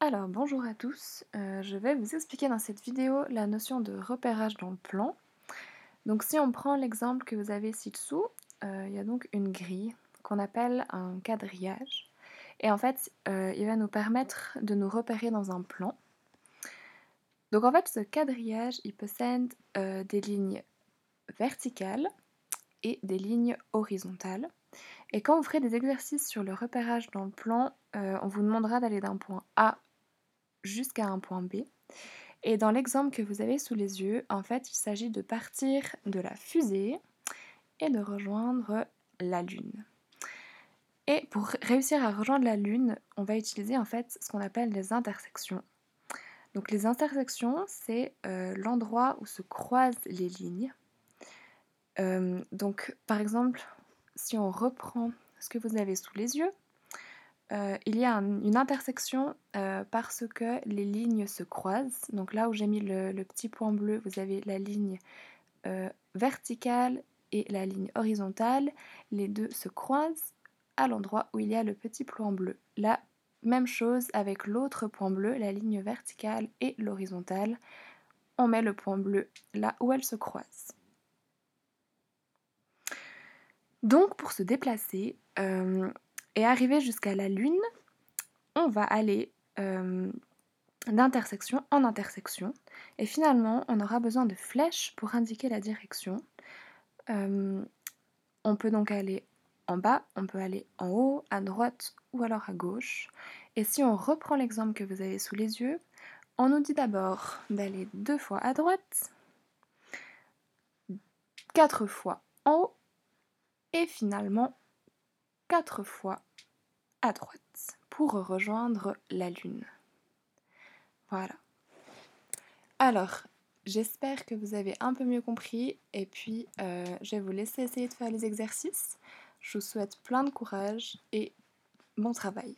Alors bonjour à tous, euh, je vais vous expliquer dans cette vidéo la notion de repérage dans le plan. Donc si on prend l'exemple que vous avez ci-dessous, euh, il y a donc une grille qu'on appelle un quadrillage. Et en fait, euh, il va nous permettre de nous repérer dans un plan. Donc en fait, ce quadrillage, il possède des lignes verticales et des lignes horizontales. Et quand vous ferez des exercices sur le repérage dans le plan, on vous demandera d'aller d'un point A jusqu'à un point B. Et dans l'exemple que vous avez sous les yeux, en fait, il s'agit de partir de la fusée et de rejoindre la Lune. Et pour réussir à rejoindre la Lune, on va utiliser en fait ce qu'on appelle les intersections. Donc les intersections, c'est euh, l'endroit où se croisent les lignes. Euh, donc par exemple, si on reprend ce que vous avez sous les yeux, euh, il y a une intersection euh, parce que les lignes se croisent. Donc là où j'ai mis le, petit point bleu, vous avez la ligne euh, verticale et la ligne horizontale. Les deux se croisent à l'endroit où il y a le petit point bleu. La même chose avec l'autre point bleu, la ligne verticale et l'horizontale. On met le point bleu là où elles se croisent. Donc pour se déplacer, et arriver jusqu'à la Lune, on va aller euh, d'intersection en intersection. Et finalement, on aura besoin de flèches pour indiquer la direction. Euh, on peut donc aller en bas, on peut aller en haut, à droite ou alors à gauche. Et si on reprend l'exemple que vous avez sous les yeux, on nous dit d'abord d'aller deux fois à droite, quatre fois en haut et finalement quatre fois à droite pour rejoindre la Lune. Voilà. Alors, j'espère que vous avez un peu mieux compris et puis euh, je vais vous laisser essayer de faire les exercices. Je vous souhaite plein de courage et bon travail.